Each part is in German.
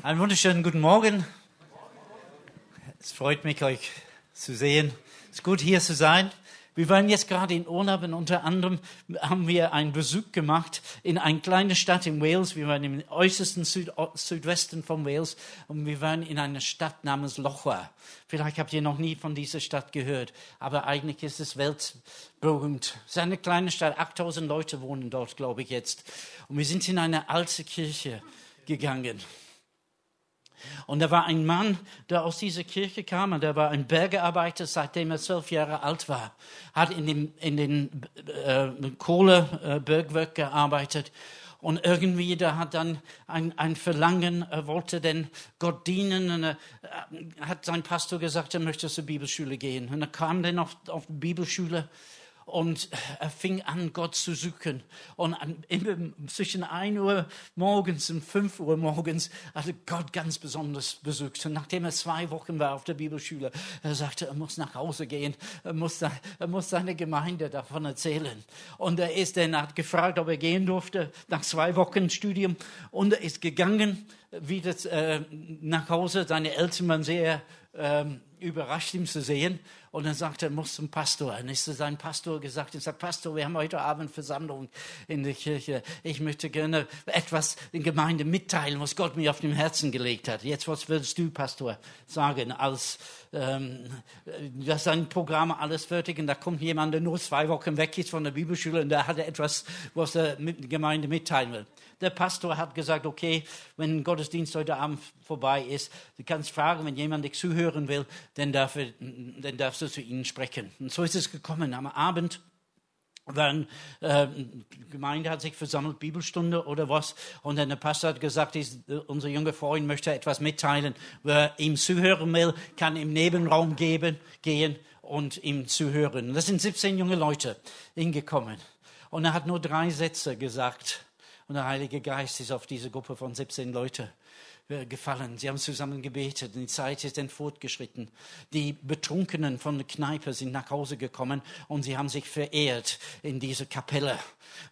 Einen wunderschönen guten Morgen. Es freut mich, euch zu sehen. Es ist gut, hier zu sein. Wir waren jetzt gerade in Urlaub und unter anderem haben wir einen Besuch gemacht in eine kleine Stadt in Wales. Wir waren im äußersten Süd Südwesten von Wales und wir waren in einer Stadt namens Lochwa. Vielleicht habt ihr noch nie von dieser Stadt gehört, aber eigentlich ist es weltberühmt. Es ist eine kleine Stadt, 8000 Leute wohnen dort, glaube ich jetzt. Und wir sind in eine alte Kirche gegangen. Und da war ein Mann, der aus dieser Kirche kam, und der war ein Bergearbeiter, seitdem er zwölf Jahre alt war, hat in, dem, in den äh, Kohlebergwerk gearbeitet. Und irgendwie, da hat dann ein, ein Verlangen, er wollte denn Gott dienen. Und er, hat sein Pastor gesagt, er möchte zur Bibelschule gehen. Und er kam dann auf, auf die Bibelschule und er fing an, Gott zu suchen. Und zwischen 1 Uhr morgens und 5 Uhr morgens hat er Gott ganz besonders besucht. Und nachdem er zwei Wochen war auf der Bibelschule, er sagte, er muss nach Hause gehen, er muss, er muss seine Gemeinde davon erzählen. Und er ist dann, hat gefragt, ob er gehen durfte, nach zwei Wochen Studium. Und er ist gegangen, wieder äh, nach Hause. Seine Eltern waren sehr ähm, überrascht, ihn zu sehen. Und dann sagte er, muss zum Pastor. Und ist zu seinem Pastor gesagt, er sagt, Pastor, wir haben heute Abend Versammlung in der Kirche. Ich möchte gerne etwas in Gemeinde mitteilen, was Gott mir auf dem Herzen gelegt hat. Jetzt, was würdest du, Pastor, sagen, als ähm, dass sein Programm alles fertig und da kommt jemand, der nur zwei Wochen weg ist von der Bibelschule und der hat etwas, was er mit der Gemeinde mitteilen will. Der Pastor hat gesagt, okay, wenn Gottesdienst heute Abend vorbei ist, du kannst fragen, wenn jemand dich zuhören will, dann, darf dann darfst du zu ihnen sprechen. Und so ist es gekommen. Am Abend dann äh, die Gemeinde hat sich versammelt, Bibelstunde oder was, und dann der Pastor hat gesagt, ist, unser junger Freund möchte etwas mitteilen. Wer ihm zuhören will, kann im Nebenraum geben, gehen und ihm zuhören. Das sind 17 junge Leute hingekommen. Und er hat nur drei Sätze gesagt. Und der Heilige Geist ist auf diese Gruppe von 17 Leuten äh, gefallen. Sie haben zusammen gebetet. Die Zeit ist dann fortgeschritten. Die Betrunkenen von der Kneipe sind nach Hause gekommen und sie haben sich verehrt in dieser Kapelle.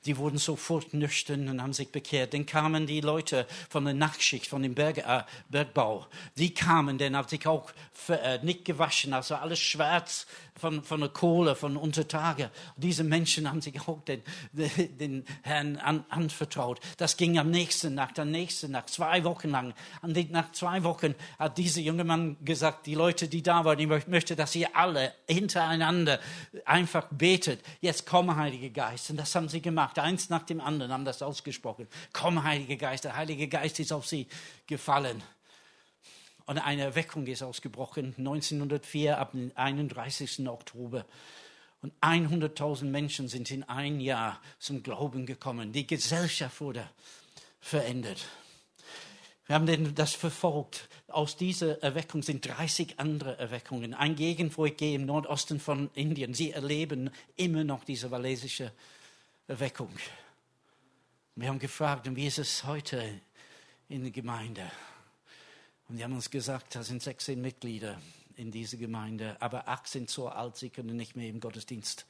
Die wurden sofort nüchtern und haben sich bekehrt. Dann kamen die Leute von der Nachtschicht, von dem Berg, äh, Bergbau. Die kamen, dann haben sich auch äh, nicht gewaschen, also alles schwarz von, von der Kohle, von Untertage. Diese Menschen haben sich auch den, den Herrn an, anvertraut. Das ging am nächsten Nacht, am nächsten Nacht, zwei Wochen lang. Und nach zwei Wochen hat dieser junge Mann gesagt, die Leute, die da waren, ich möchte, dass ihr alle hintereinander einfach betet. Jetzt komm, Heiliger Geist. Und das haben sie gemacht. Eins nach dem anderen haben das ausgesprochen. Komm, Heiliger Geist. Der Heilige Geist ist auf sie gefallen. Und eine Erweckung ist ausgebrochen, 1904 ab dem 31. Oktober. Und 100.000 Menschen sind in ein Jahr zum Glauben gekommen. Die Gesellschaft wurde verändert. Wir haben das verfolgt. Aus dieser Erweckung sind 30 andere Erweckungen. Ein gehe, im Nordosten von Indien. Sie erleben immer noch diese walisische Erweckung. Wir haben gefragt, wie ist es heute in der Gemeinde? Und die haben uns gesagt, da sind 16 Mitglieder in dieser Gemeinde, aber acht sind so alt, sie können nicht mehr im Gottesdienst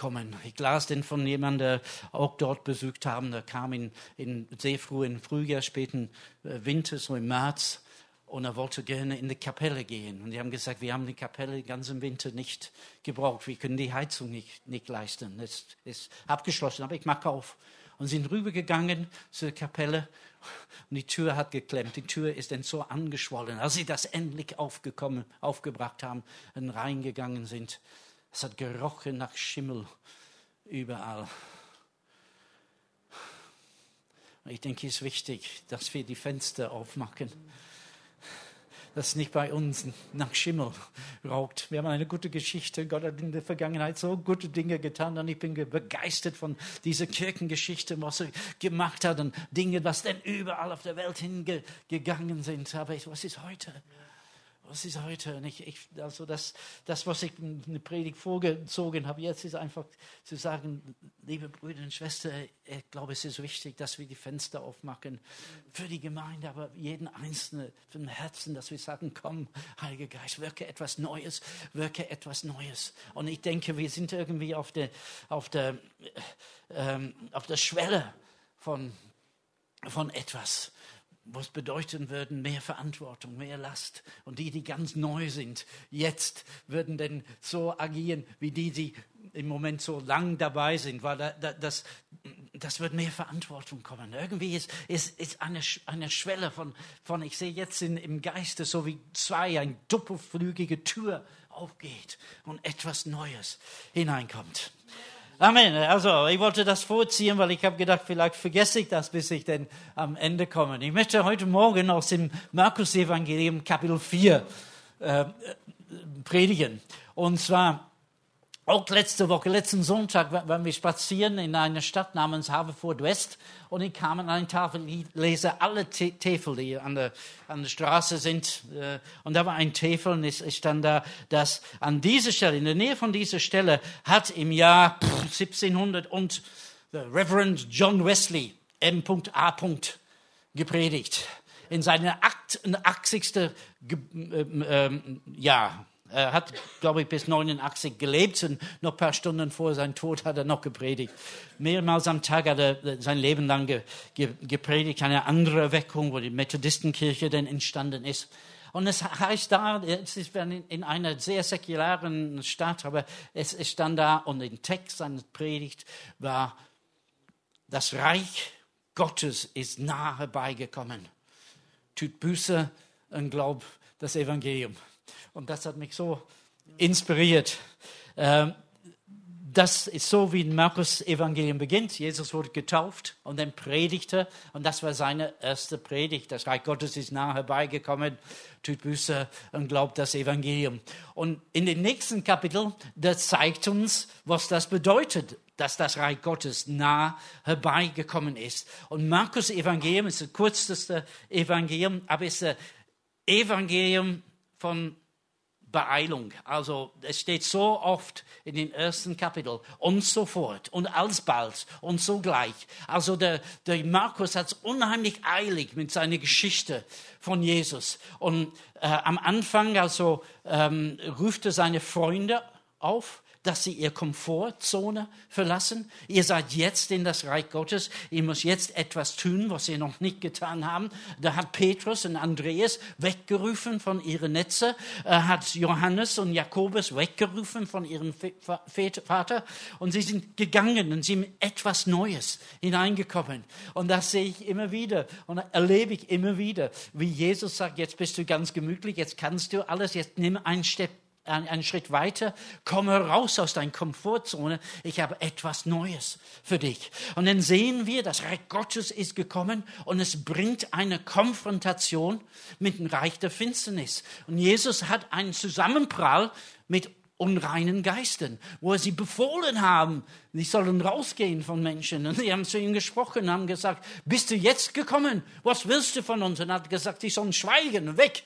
kommen. Ich las den von jemandem, der auch dort besucht haben, der kam in, in sehr frühen Frühjahr, späten äh, Winter, so im März, und er wollte gerne in die Kapelle gehen. Und die haben gesagt, wir haben die Kapelle den ganzen Winter nicht gebraucht, wir können die Heizung nicht, nicht leisten. Es ist abgeschlossen, aber ich mache auf. Und sind rübergegangen zur Kapelle und die Tür hat geklemmt. Die Tür ist dann so angeschwollen. Als sie das endlich aufgekommen, aufgebracht haben und reingegangen sind, es hat gerochen nach Schimmel überall. Ich denke, es ist wichtig, dass wir die Fenster aufmachen dass nicht bei uns nach Schimmel raucht. Wir haben eine gute Geschichte. Gott hat in der Vergangenheit so gute Dinge getan und ich bin begeistert von dieser Kirchengeschichte, was er gemacht hat und Dinge, was denn überall auf der Welt hingegangen sind. Aber was ist heute? Was ist heute? Ich, ich, also das, das, was ich in der Predigt vorgezogen habe, jetzt ist einfach zu sagen, liebe Brüder und Schwestern, ich glaube, es ist wichtig, dass wir die Fenster aufmachen für die Gemeinde, aber jeden Einzelnen vom Herzen, dass wir sagen, komm, Heiliger Geist, wirke etwas Neues, wirke etwas Neues. Und ich denke, wir sind irgendwie auf der, auf der, ähm, auf der Schwelle von, von etwas was bedeuten würden, mehr Verantwortung, mehr Last. Und die, die ganz neu sind, jetzt würden denn so agieren, wie die, die im Moment so lang dabei sind, weil da, da, das, das wird mehr Verantwortung kommen. Irgendwie ist, ist, ist eine, eine Schwelle von, von, ich sehe jetzt in, im Geiste so wie zwei, eine doppelflügige Tür aufgeht und etwas Neues hineinkommt. Amen. Also, ich wollte das vorziehen, weil ich habe gedacht, vielleicht vergesse ich das, bis ich denn am Ende komme. Ich möchte heute Morgen aus dem Markus-Evangelium Kapitel 4 äh, predigen. Und zwar auch letzte Woche, letzten Sonntag, waren wir spazieren in einer Stadt namens Haverford West und ich kam an eine Tafel, ich lese alle Täfel, die an der, an der Straße sind. Äh, und da war ein Täfel und es stand da, dass an dieser Stelle, in der Nähe von dieser Stelle, hat im Jahr 1700 und Reverend John Wesley M.A. gepredigt. In seiner 80. Äh, ähm, Jahr er hat, glaube ich, bis 89 gelebt und noch ein paar Stunden vor seinem Tod hat er noch gepredigt. Mehrmals am Tag hat er sein Leben lang ge, ge, gepredigt, eine andere Erweckung, wo die Methodistenkirche dann entstanden ist. Und es heißt da, es ist in einer sehr säkularen Stadt, aber es stand da und im Text seiner Predigt war, das Reich Gottes ist nahe herbeigekommen. Tut Buße und glaubt das Evangelium. Und das hat mich so inspiriert. Ähm, das ist so, wie Markus Evangelium beginnt. Jesus wurde getauft und dann predigte. Und das war seine erste Predigt. Das Reich Gottes ist nahe herbeigekommen. Tut Buße und glaubt das Evangelium. Und in den nächsten Kapitel, das zeigt uns, was das bedeutet, dass das Reich Gottes nah herbeigekommen ist. Und Markus Evangelium ist das kürzeste Evangelium, aber ist ein Evangelium von Beeilung. Also es steht so oft in den ersten Kapitel und sofort und alsbald und sogleich. Also der, der Markus hat es unheimlich eilig mit seiner Geschichte von Jesus. Und äh, am Anfang also ähm, ruft er seine Freunde auf dass sie ihr Komfortzone verlassen. Ihr seid jetzt in das Reich Gottes. Ihr müsst jetzt etwas tun, was ihr noch nicht getan haben. Da hat Petrus und Andreas weggerufen von ihren Netze. Er hat Johannes und Jakobus weggerufen von ihrem Vater. Und sie sind gegangen und sie sind etwas Neues hineingekommen. Und das sehe ich immer wieder und erlebe ich immer wieder, wie Jesus sagt, jetzt bist du ganz gemütlich, jetzt kannst du alles, jetzt nimm einen Step einen Schritt weiter, komme raus aus deiner Komfortzone, ich habe etwas Neues für dich. Und dann sehen wir, das Reich Gottes ist gekommen und es bringt eine Konfrontation mit dem Reich der Finsternis. Und Jesus hat einen Zusammenprall mit unreinen Geistern, wo er sie befohlen haben, sie sollen rausgehen von Menschen. Und sie haben zu ihm gesprochen, haben gesagt, bist du jetzt gekommen? Was willst du von uns? Und er hat gesagt, sie sollen schweigen, weg.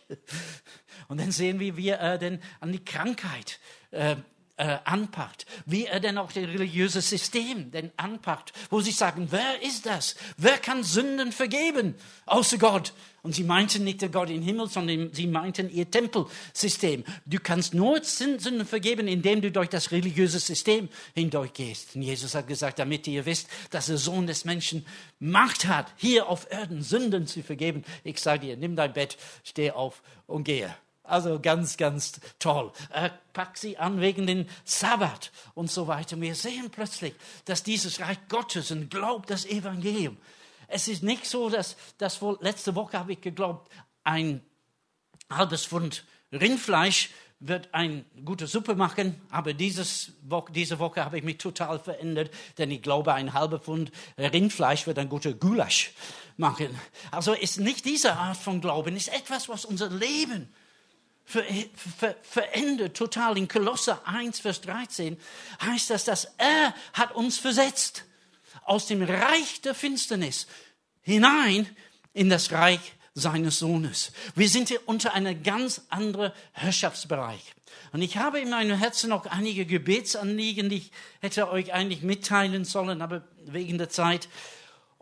Und dann sehen wir, wie er denn an die Krankheit äh, äh, anpackt, wie er denn auch das religiöse System denn anpackt, wo sie sagen, wer ist das? Wer kann Sünden vergeben? Außer Gott. Und sie meinten nicht der Gott im Himmel, sondern sie meinten ihr Tempelsystem. Du kannst nur Sünden vergeben, indem du durch das religiöse System hindurchgehst. Und Jesus hat gesagt, damit ihr wisst, dass der Sohn des Menschen Macht hat, hier auf Erden Sünden zu vergeben. Ich sage dir, nimm dein Bett, steh auf und gehe. Also ganz, ganz toll. Er packt sie an wegen den Sabbat und so weiter. Wir sehen plötzlich, dass dieses Reich Gottes und glaubt das Evangelium. Es ist nicht so, dass, dass wohl, letzte Woche habe ich geglaubt, ein halbes Pfund Rindfleisch wird eine gute Suppe machen, aber dieses Woche, diese Woche habe ich mich total verändert, denn ich glaube, ein halber Pfund Rindfleisch wird ein guter Gulasch machen. Also ist nicht diese Art von Glauben, ist etwas, was unser Leben ver, ver, verändert total. In Kolosser 1, Vers 13 heißt das, dass er hat uns versetzt aus dem Reich der Finsternis hinein in das Reich seines Sohnes. Wir sind hier unter einem ganz anderen Herrschaftsbereich. Und ich habe in meinem Herzen noch einige Gebetsanliegen, die ich hätte euch eigentlich mitteilen sollen, aber wegen der Zeit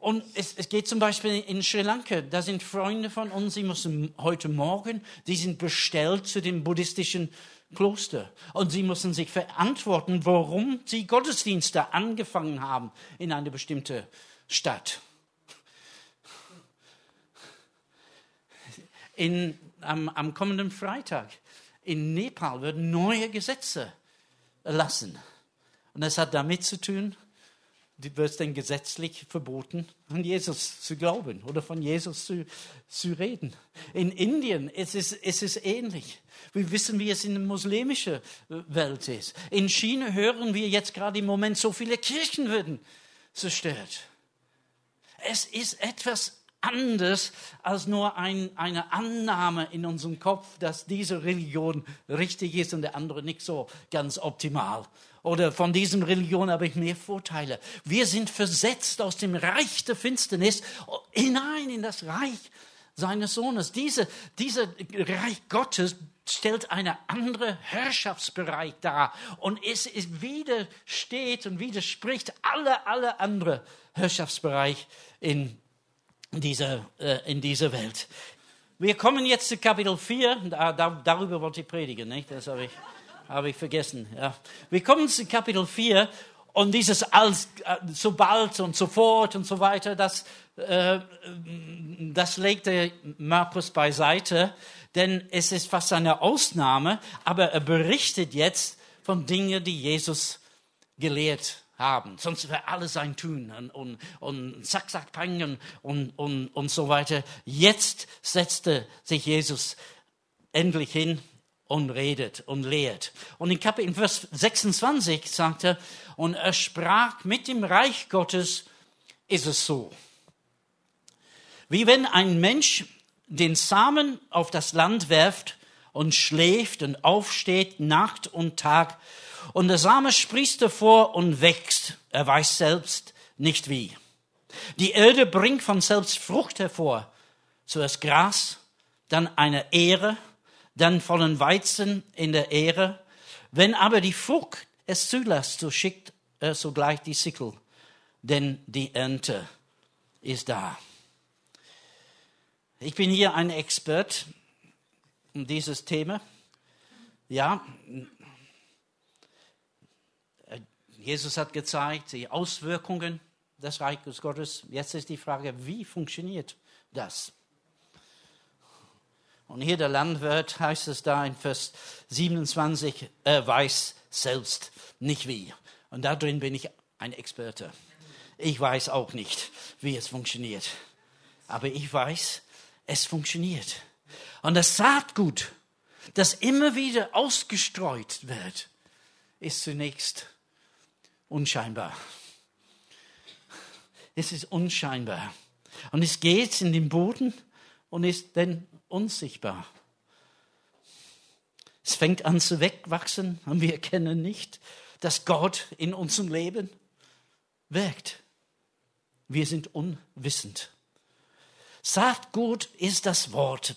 und es, es, geht zum Beispiel in Sri Lanka, da sind Freunde von uns, die müssen heute Morgen, die sind bestellt zu dem buddhistischen Kloster. Und sie müssen sich verantworten, warum sie Gottesdienste angefangen haben in einer bestimmten Stadt. in, am, am kommenden Freitag in Nepal werden neue Gesetze erlassen. Und das hat damit zu tun, wird es denn gesetzlich verboten, an Jesus zu glauben oder von Jesus zu, zu reden. In Indien ist es, ist ähnlich. Wir wissen, wie es in der muslimischen Welt ist. In China hören wir jetzt gerade im Moment, so viele Kirchen werden zerstört. Es ist etwas anders als nur ein, eine Annahme in unserem Kopf, dass diese Religion richtig ist und der andere nicht so ganz optimal. Oder von diesen Religion habe ich mehr Vorteile. Wir sind versetzt aus dem Reich der Finsternis hinein in das Reich seines Sohnes. Diese, dieser Reich Gottes stellt einen anderen Herrschaftsbereich dar und es, es widersteht und widerspricht alle, alle anderen Herrschaftsbereich in dieser, äh, in dieser Welt. Wir kommen jetzt zu Kapitel 4, da, da, darüber wollte ich predigen, nicht? das habe ich, habe ich vergessen. Ja. Wir kommen zu Kapitel 4 und dieses als, äh, sobald und sofort und so weiter, das, äh, das legte Markus beiseite, denn es ist fast eine Ausnahme, aber er berichtet jetzt von Dingen, die Jesus gelehrt haben. Sonst wäre alles sein Tun und, und, und zack, zack, pang und, und, und, und so weiter. Jetzt setzte sich Jesus endlich hin und redet und lehrt. Und in Kapitel Vers 26 sagt er, und er sprach, mit dem Reich Gottes ist es so. Wie wenn ein Mensch den Samen auf das Land werft und schläft und aufsteht Nacht und Tag und der Same sprießt hervor und wächst. Er weiß selbst nicht wie. Die Erde bringt von selbst Frucht hervor. Zuerst Gras, dann eine Ehre, dann vollen Weizen in der Ehre. Wenn aber die Frucht es zulässt, so schickt er sogleich die Sickel, denn die Ernte ist da. Ich bin hier ein Expert um dieses Thema. Ja, Jesus hat gezeigt, die Auswirkungen des Reiches Gottes. Jetzt ist die Frage, wie funktioniert das? Und hier der Landwirt heißt es da in Vers 27, er weiß selbst nicht wie. Und da drin bin ich ein Experte. Ich weiß auch nicht, wie es funktioniert. Aber ich weiß, es funktioniert. Und das Saatgut, das immer wieder ausgestreut wird, ist zunächst unscheinbar. Es ist unscheinbar. Und es geht in den Boden und ist dann unsichtbar. Es fängt an zu wegwachsen und wir erkennen nicht, dass Gott in unserem Leben wirkt. Wir sind unwissend. Saatgut ist das Wort.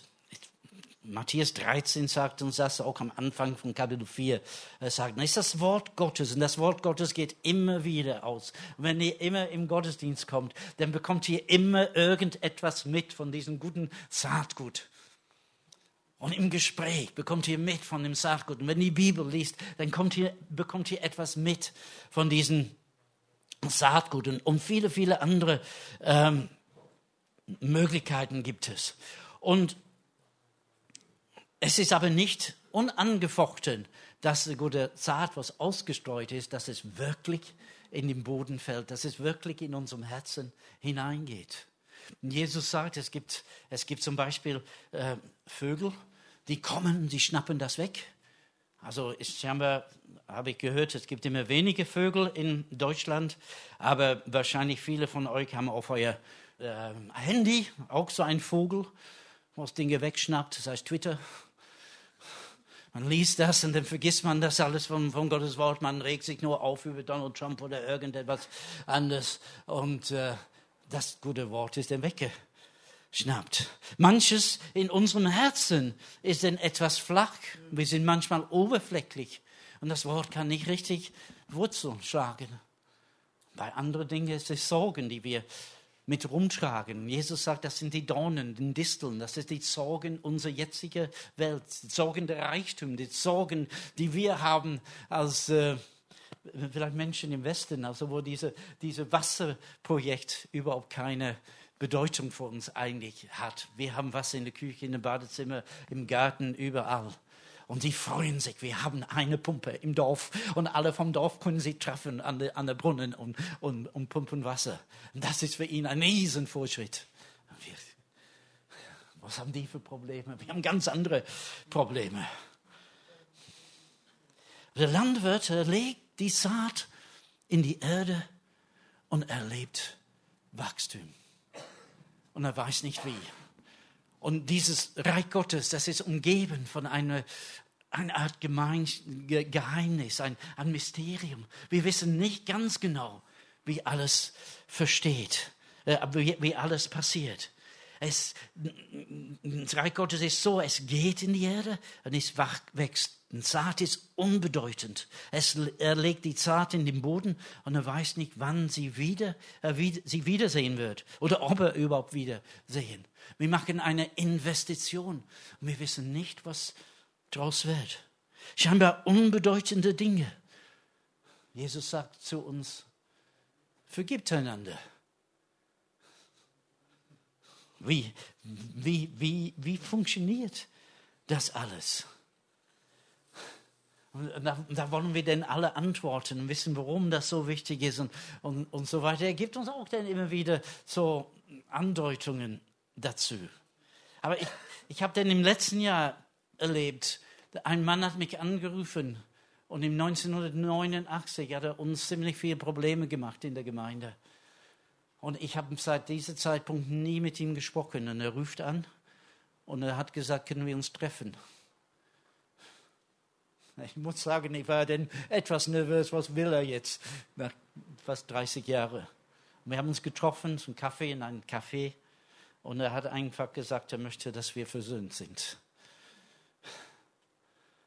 Matthäus 13 sagt uns das auch am Anfang von Kapitel 4. Er sagt, das ist das Wort Gottes und das Wort Gottes geht immer wieder aus. wenn ihr immer im Gottesdienst kommt, dann bekommt ihr immer irgendetwas mit von diesem guten Saatgut. Und im Gespräch bekommt ihr mit von dem Saatgut. Und wenn ihr die Bibel liest, dann ihr, bekommt ihr etwas mit von diesem Saatgut. Und, und viele, viele andere ähm, Möglichkeiten gibt es. Und es ist aber nicht unangefochten, dass die gute Saat, was ausgestreut ist, dass es wirklich in den Boden fällt, dass es wirklich in unserem Herzen hineingeht. Jesus sagt, es gibt, es gibt zum Beispiel äh, Vögel, die kommen, die schnappen das weg. Also scheinbar, habe ich gehört, es gibt immer wenige Vögel in Deutschland, aber wahrscheinlich viele von euch haben auf euer äh, Handy auch so einen Vogel, was Dinge wegschnappt, das heißt Twitter man liest das und dann vergisst man das alles von, von Gottes Wort. Man regt sich nur auf über Donald Trump oder irgendetwas anderes. Und äh, das gute Wort ist dann weggeschnappt. Manches in unserem Herzen ist dann etwas flach. Wir sind manchmal oberflächlich. Und das Wort kann nicht richtig Wurzeln schlagen. Bei anderen Dingen ist es Sorgen, die wir mit rumtragen. Jesus sagt, das sind die Dornen, die Disteln, das sind die Sorgen unserer jetzigen Welt, die Sorgen der Reichtum, die Sorgen, die wir haben als äh, vielleicht Menschen im Westen, also wo diese, diese Wasserprojekt überhaupt keine Bedeutung für uns eigentlich hat. Wir haben was in der Küche, in dem Badezimmer, im Garten, überall. Und sie freuen sich, wir haben eine Pumpe im Dorf und alle vom Dorf können sie treffen an der, an der Brunnen und, und, und pumpen Wasser. Und das ist für ihn ein Riesenfortschritt. Wir, was haben die für Probleme? Wir haben ganz andere Probleme. Der Landwirt legt die Saat in die Erde und erlebt Wachstum. Und er weiß nicht wie. Und dieses Reich Gottes, das ist umgeben von einer, einer Art Gemein, Geheimnis, ein, ein Mysterium. Wir wissen nicht ganz genau, wie alles versteht, äh, wie, wie alles passiert. Es, das Reich Gottes ist so, es geht in die Erde und es wächst. Ein Saat ist unbedeutend. Es, er legt die Saat in den Boden und er weiß nicht, wann sie, wieder, äh, wieder, sie wiedersehen wird oder ob er überhaupt wiedersehen wir machen eine Investition und wir wissen nicht, was daraus wird. Scheinbar unbedeutende Dinge. Jesus sagt zu uns, vergibt einander. Wie, wie, wie, wie funktioniert das alles? Da, da, wollen wir denn alle antworten und wissen, warum das so wichtig ist und, und, und so weiter. Er gibt uns auch dann immer wieder so Andeutungen dazu. Aber ich, ich habe dann im letzten Jahr erlebt, ein Mann hat mich angerufen und im 1989 hat er uns ziemlich viele Probleme gemacht in der Gemeinde. Und ich habe seit diesem Zeitpunkt nie mit ihm gesprochen. Und er ruft an und er hat gesagt, können wir uns treffen? Ich muss sagen, ich war dann etwas nervös, was will er jetzt nach fast 30 Jahren. Wir haben uns getroffen zum Kaffee in einem Café und er hat einfach gesagt, er möchte, dass wir versöhnt sind.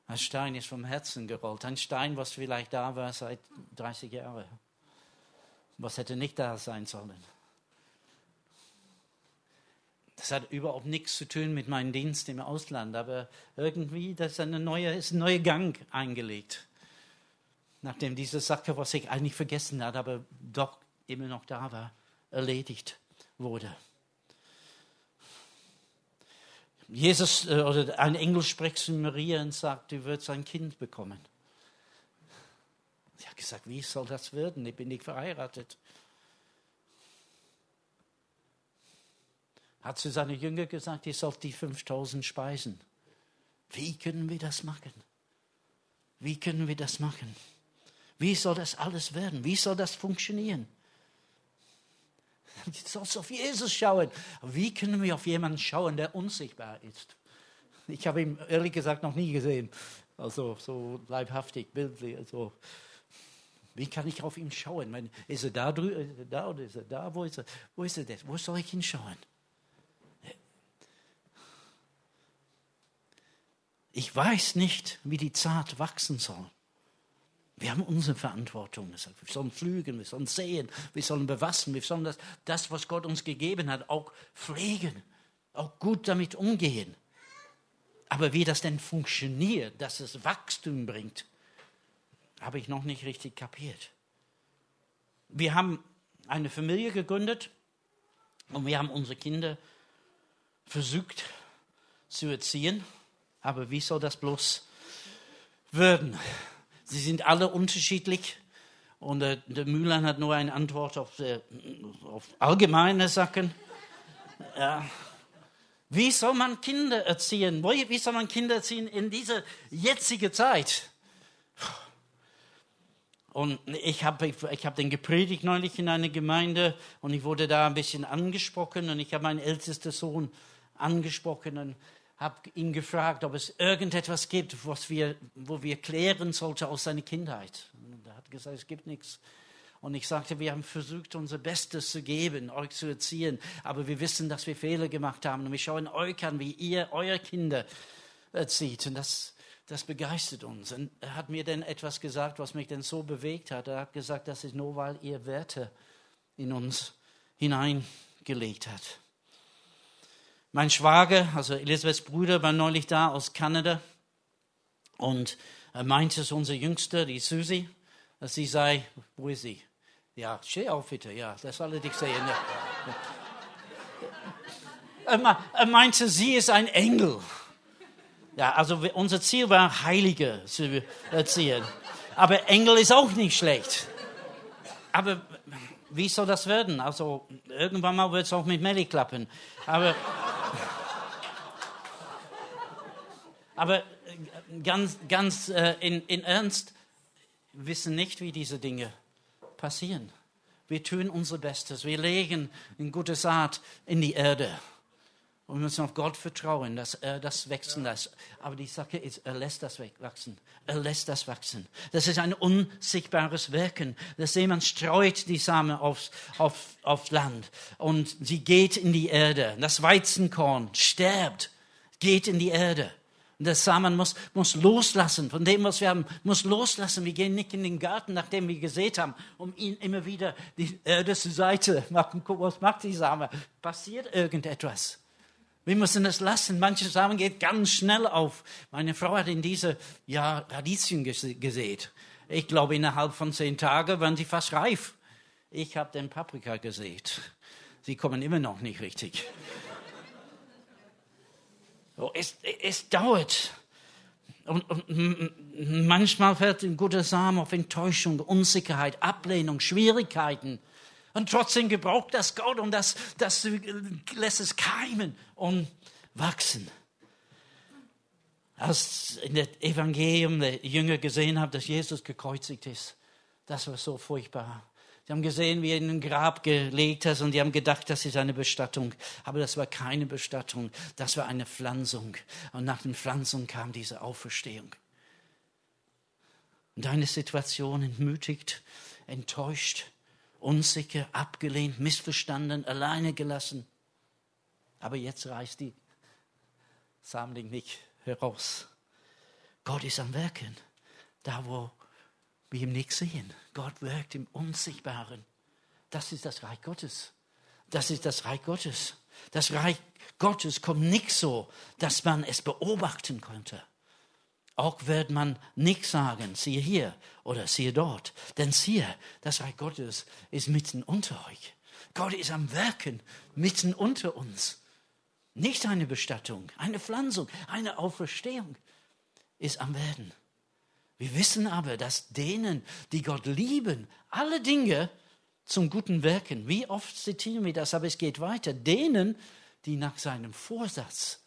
Ein Stein ist vom Herzen gerollt. Ein Stein, was vielleicht da war seit 30 Jahren. Was hätte nicht da sein sollen. Das hat überhaupt nichts zu tun mit meinem Dienst im Ausland, aber irgendwie das ist, eine neue, ist ein neuer Gang eingelegt. Nachdem diese Sache, was ich eigentlich vergessen hatte, aber doch immer noch da war, erledigt wurde. Jesus äh, oder ein Engel spricht zu Maria und sagt, du wirst ein Kind bekommen. Gesagt, wie soll das werden? Ich bin nicht verheiratet. Hat zu seinen Jünger gesagt, ihr sollt die 5000 speisen. Wie können wir das machen? Wie können wir das machen? Wie soll das alles werden? Wie soll das funktionieren? Du sollst auf Jesus schauen. Wie können wir auf jemanden schauen, der unsichtbar ist? Ich habe ihn ehrlich gesagt noch nie gesehen. Also so leibhaftig, bildlich. Also, wie kann ich auf ihn schauen? Ist er da drüben? Ist er da oder ist er da? Wo ist er? Wo ist er das? Wo soll ich hinschauen? Ich weiß nicht, wie die Zart wachsen soll. Wir haben unsere Verantwortung. Wir sollen pflügen, wir sollen sehen, wir sollen bewassen, wir sollen das, das, was Gott uns gegeben hat, auch pflegen, auch gut damit umgehen. Aber wie das denn funktioniert, dass es Wachstum bringt, habe ich noch nicht richtig kapiert. Wir haben eine Familie gegründet und wir haben unsere Kinder versucht zu erziehen. Aber wie soll das bloß werden? Sie sind alle unterschiedlich. Und äh, der Mühlern hat nur eine Antwort auf, äh, auf allgemeine Sachen. Ja. Wie soll man Kinder erziehen? Wie soll man Kinder erziehen in dieser jetzigen Zeit? Und ich habe ich hab den gepredigt neulich in einer Gemeinde und ich wurde da ein bisschen angesprochen und ich habe meinen ältesten Sohn angesprochen und habe ihn gefragt, ob es irgendetwas gibt, was wir, wo wir klären sollten aus seiner Kindheit. Und er hat gesagt, es gibt nichts. Und ich sagte, wir haben versucht, unser Bestes zu geben, euch zu erziehen, aber wir wissen, dass wir Fehler gemacht haben. Und wir schauen euch an, wie ihr eure Kinder erzieht. Und das, das begeistert uns. Und er hat mir dann etwas gesagt, was mich dann so bewegt hat. Er hat gesagt, das ist nur, weil ihr Werte in uns hineingelegt hat. Mein Schwager, also Elisabeths Bruder, war neulich da aus Kanada und er meinte, es unsere Jüngste, die Susi, dass sie sei, wo ist sie? Ja, steh auf bitte, ja, das alle dich sehen. Er meinte, sie ist ein Engel. Ja, also unser Ziel war, Heilige zu erziehen. Aber Engel ist auch nicht schlecht. Aber wie soll das werden? Also irgendwann mal wird es auch mit Melly klappen. Aber, aber ganz, ganz äh, in, in Ernst, wissen nicht, wie diese Dinge passieren. Wir tun unser Bestes. Wir legen eine gute Saat in die Erde. Und wir müssen auf Gott vertrauen, dass er das wachsen lässt. Aber die Sache ist, er lässt das wachsen. Er lässt das wachsen. Das ist ein unsichtbares Wirken. Dass jemand streut die Samen aufs, auf, aufs Land und sie geht in die Erde. Das Weizenkorn stirbt, geht in die Erde. Der Samen muss, muss loslassen von dem, was wir haben, muss loslassen. Wir gehen nicht in den Garten, nachdem wir gesät haben, um ihn immer wieder die Erde zur Seite machen. Guck, was macht die Samen? Passiert irgendetwas? Wir müssen es lassen. Manche Samen geht ganz schnell auf. Meine Frau hat in diese ja, Radieschen gesät. Ich glaube, innerhalb von zehn Tagen waren sie fast reif. Ich habe den Paprika gesät. Sie kommen immer noch nicht richtig. Oh, es, es dauert. Und, und, manchmal fällt ein guter Samen auf Enttäuschung, Unsicherheit, Ablehnung, Schwierigkeiten. Und trotzdem gebraucht das Gott und das, das lässt es keimen und wachsen. Als in dem Evangelium der Jünger gesehen haben, dass Jesus gekreuzigt ist, das war so furchtbar. Sie haben gesehen, wie er in ein Grab gelegt hat und die haben gedacht, das ist eine Bestattung. Aber das war keine Bestattung, das war eine Pflanzung. Und nach der Pflanzung kam diese Auferstehung. Und deine Situation entmutigt, enttäuscht, unsicher, abgelehnt, missverstanden, alleine gelassen. Aber jetzt reißt die Sammlung nicht heraus. Gott ist am Werken, da wo wir ihm nicht sehen. Gott wirkt im Unsichtbaren. Das ist das Reich Gottes. Das ist das Reich Gottes. Das Reich Gottes kommt nicht so, dass man es beobachten könnte. Auch wird man nicht sagen, siehe hier oder siehe dort. Denn siehe, das Reich Gottes ist mitten unter euch. Gott ist am Werken mitten unter uns. Nicht eine Bestattung, eine Pflanzung, eine Auferstehung ist am Werden. Wir wissen aber, dass denen, die Gott lieben, alle Dinge zum Guten wirken. Wie oft zitieren wir das, aber es geht weiter. Denen, die nach seinem Vorsatz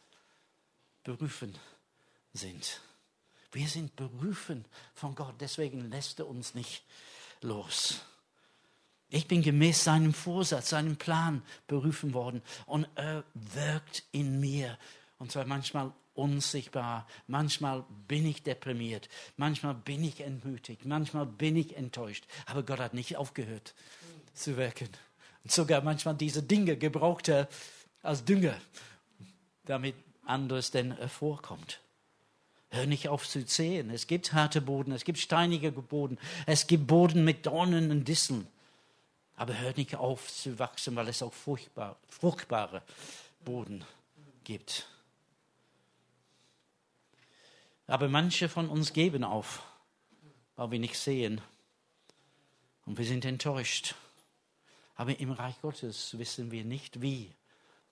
berufen sind. Wir sind berufen von Gott, deswegen lässt er uns nicht los. Ich bin gemäß seinem Vorsatz, seinem Plan berufen worden und er wirkt in mir. Und zwar manchmal unsichtbar. Manchmal bin ich deprimiert, manchmal bin ich entmutigt, manchmal bin ich enttäuscht. Aber Gott hat nicht aufgehört zu wirken. Und sogar manchmal diese Dinge gebraucht er als Dünger, damit anderes denn hervorkommt. Hör nicht auf zu sehen. Es gibt harte Boden, es gibt steinige Boden, es gibt Boden mit Dornen und Disteln. Aber hör nicht auf zu wachsen, weil es auch furchtbar, fruchtbare Boden gibt. Aber manche von uns geben auf, weil wir nicht sehen. Und wir sind enttäuscht. Aber im Reich Gottes wissen wir nicht, wie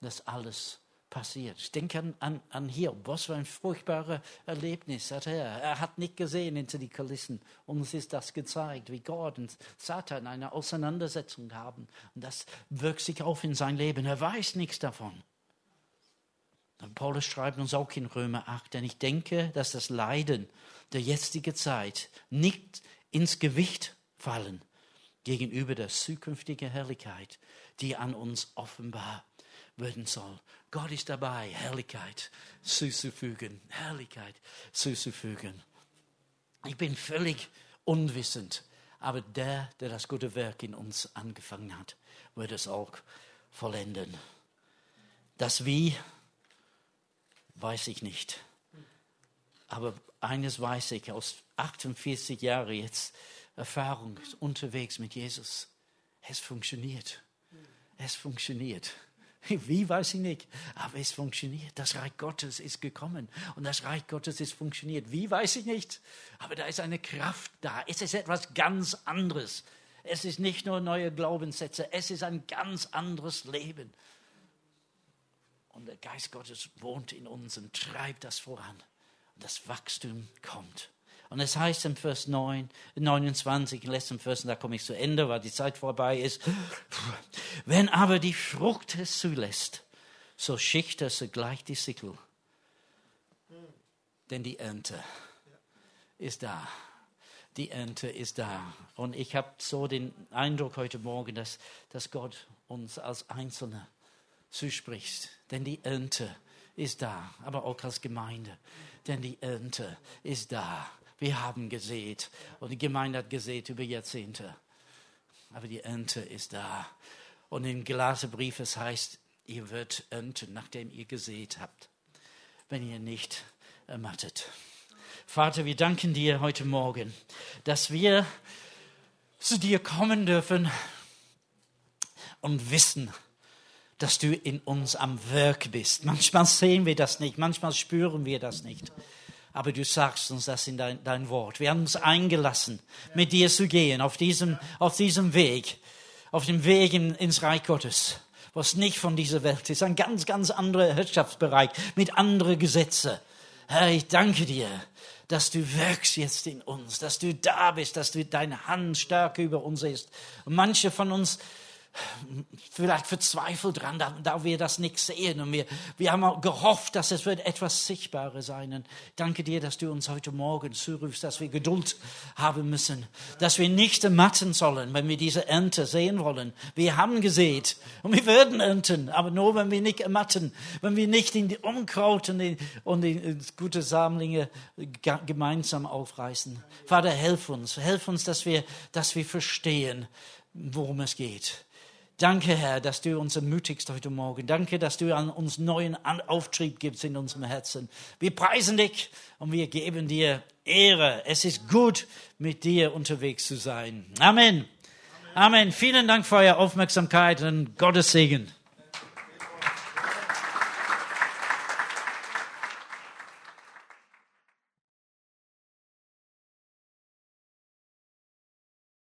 das alles passiert. Ich denke an, an, an Hiob. Was für ein furchtbares Erlebnis hat er. Er hat nicht gesehen hinter die Kulissen. Uns ist das gezeigt, wie Gott und Satan eine Auseinandersetzung haben. Und das wirkt sich auf in sein Leben. Er weiß nichts davon. Und Paulus schreibt uns auch in Römer 8, denn ich denke, dass das Leiden der jetzigen Zeit nicht ins Gewicht fallen gegenüber der zukünftigen Herrlichkeit, die an uns offenbar werden soll. Gott ist dabei, Herrlichkeit zuzufügen, Herrlichkeit zuzufügen. Ich bin völlig unwissend, aber der, der das gute Werk in uns angefangen hat, wird es auch vollenden. Das Wie weiß ich nicht. Aber eines weiß ich aus 48 Jahren jetzt Erfahrung unterwegs mit Jesus. Es funktioniert. Es funktioniert. Wie weiß ich nicht, aber es funktioniert. Das Reich Gottes ist gekommen und das Reich Gottes ist funktioniert. Wie weiß ich nicht, aber da ist eine Kraft da. Es ist etwas ganz anderes. Es ist nicht nur neue Glaubenssätze, es ist ein ganz anderes Leben. Und der Geist Gottes wohnt in uns und treibt das voran. Und das Wachstum kommt. Und es heißt im Vers 9, 29, im letzten Vers, da komme ich zu Ende, weil die Zeit vorbei ist. Wenn aber die Frucht es zulässt, so schicht es gleich die Sickel. Denn die Ernte ist da. Die Ernte ist da. Und ich habe so den Eindruck heute Morgen, dass, dass Gott uns als Einzelne zuspricht. Denn die Ernte ist da, aber auch als Gemeinde. Denn die Ernte ist da. Wir haben gesät und die Gemeinde hat gesät über Jahrzehnte. Aber die Ernte ist da. Und im Galaterbrief es heißt, ihr werdet ernten, nachdem ihr gesät habt, wenn ihr nicht ermattet. Vater, wir danken dir heute Morgen, dass wir zu dir kommen dürfen und wissen, dass du in uns am Werk bist. Manchmal sehen wir das nicht, manchmal spüren wir das nicht aber du sagst uns das in dein, dein Wort. Wir haben uns eingelassen, mit dir zu gehen, auf diesem, auf diesem Weg, auf dem Weg in, ins Reich Gottes, was nicht von dieser Welt ist, ein ganz, ganz anderer Wirtschaftsbereich mit anderen Gesetzen. Herr, ich danke dir, dass du wirkst jetzt in uns, dass du da bist, dass du deine Hand stärker über uns ist. Und manche von uns vielleicht verzweifelt dran, da, da wir das nicht sehen. Und wir, wir haben gehofft, dass es wird etwas Sichtbares sein. Und danke dir, dass du uns heute Morgen zurufst, dass wir Geduld haben müssen, dass wir nicht ermatten sollen, wenn wir diese Ernte sehen wollen. Wir haben gesät und wir werden ernten, aber nur, wenn wir nicht ermatten, wenn wir nicht in die Unkraut und die, und die gute Sammlinge gemeinsam aufreißen. Vater, helf uns, helf uns, dass wir, dass wir verstehen, worum es geht Danke, Herr, dass du uns ermutigst heute Morgen. Danke, dass du an uns neuen Auftrieb gibst in unserem Herzen. Wir preisen dich und wir geben dir Ehre. Es ist gut, mit dir unterwegs zu sein. Amen. Amen. Amen. Vielen Dank für eure Aufmerksamkeit und Gottes Segen.